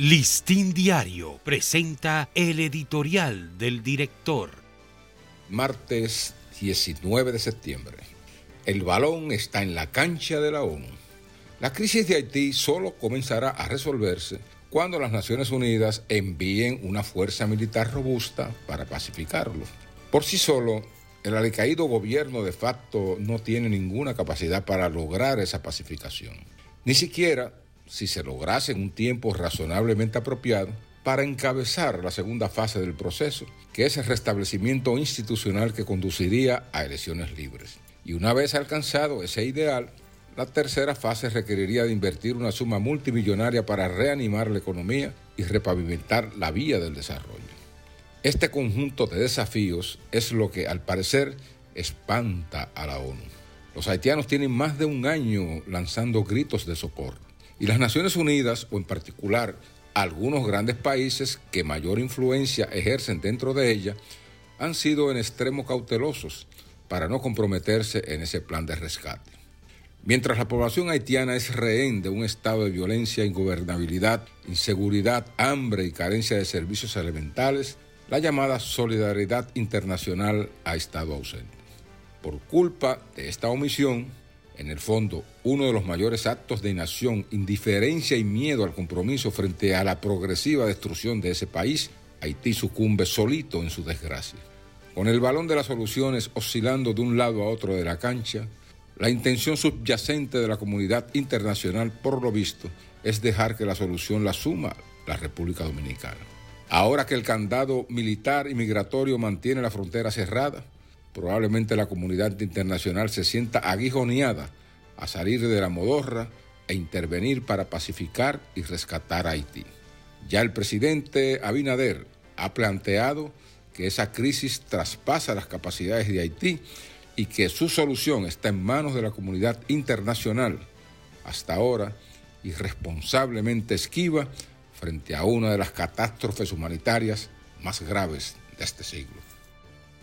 Listín Diario presenta el editorial del director. Martes 19 de septiembre. El balón está en la cancha de la ONU. La crisis de Haití solo comenzará a resolverse cuando las Naciones Unidas envíen una fuerza militar robusta para pacificarlo. Por sí solo, el alicaído gobierno de facto no tiene ninguna capacidad para lograr esa pacificación. Ni siquiera si se lograse en un tiempo razonablemente apropiado, para encabezar la segunda fase del proceso, que es el restablecimiento institucional que conduciría a elecciones libres. Y una vez alcanzado ese ideal, la tercera fase requeriría de invertir una suma multimillonaria para reanimar la economía y repavimentar la vía del desarrollo. Este conjunto de desafíos es lo que, al parecer, espanta a la ONU. Los haitianos tienen más de un año lanzando gritos de socorro y las Naciones Unidas, o en particular algunos grandes países que mayor influencia ejercen dentro de ella, han sido en extremo cautelosos para no comprometerse en ese plan de rescate. Mientras la población haitiana es rehén de un estado de violencia, ingobernabilidad, inseguridad, hambre y carencia de servicios elementales, la llamada solidaridad internacional ha estado ausente. Por culpa de esta omisión, en el fondo, uno de los mayores actos de inacción, indiferencia y miedo al compromiso frente a la progresiva destrucción de ese país, Haití sucumbe solito en su desgracia. Con el balón de las soluciones oscilando de un lado a otro de la cancha, la intención subyacente de la comunidad internacional, por lo visto, es dejar que la solución la suma la República Dominicana. Ahora que el candado militar y migratorio mantiene la frontera cerrada, probablemente la comunidad internacional se sienta aguijoneada a salir de la modorra e intervenir para pacificar y rescatar a Haití. Ya el presidente Abinader ha planteado que esa crisis traspasa las capacidades de Haití y que su solución está en manos de la comunidad internacional, hasta ahora irresponsablemente esquiva frente a una de las catástrofes humanitarias más graves de este siglo.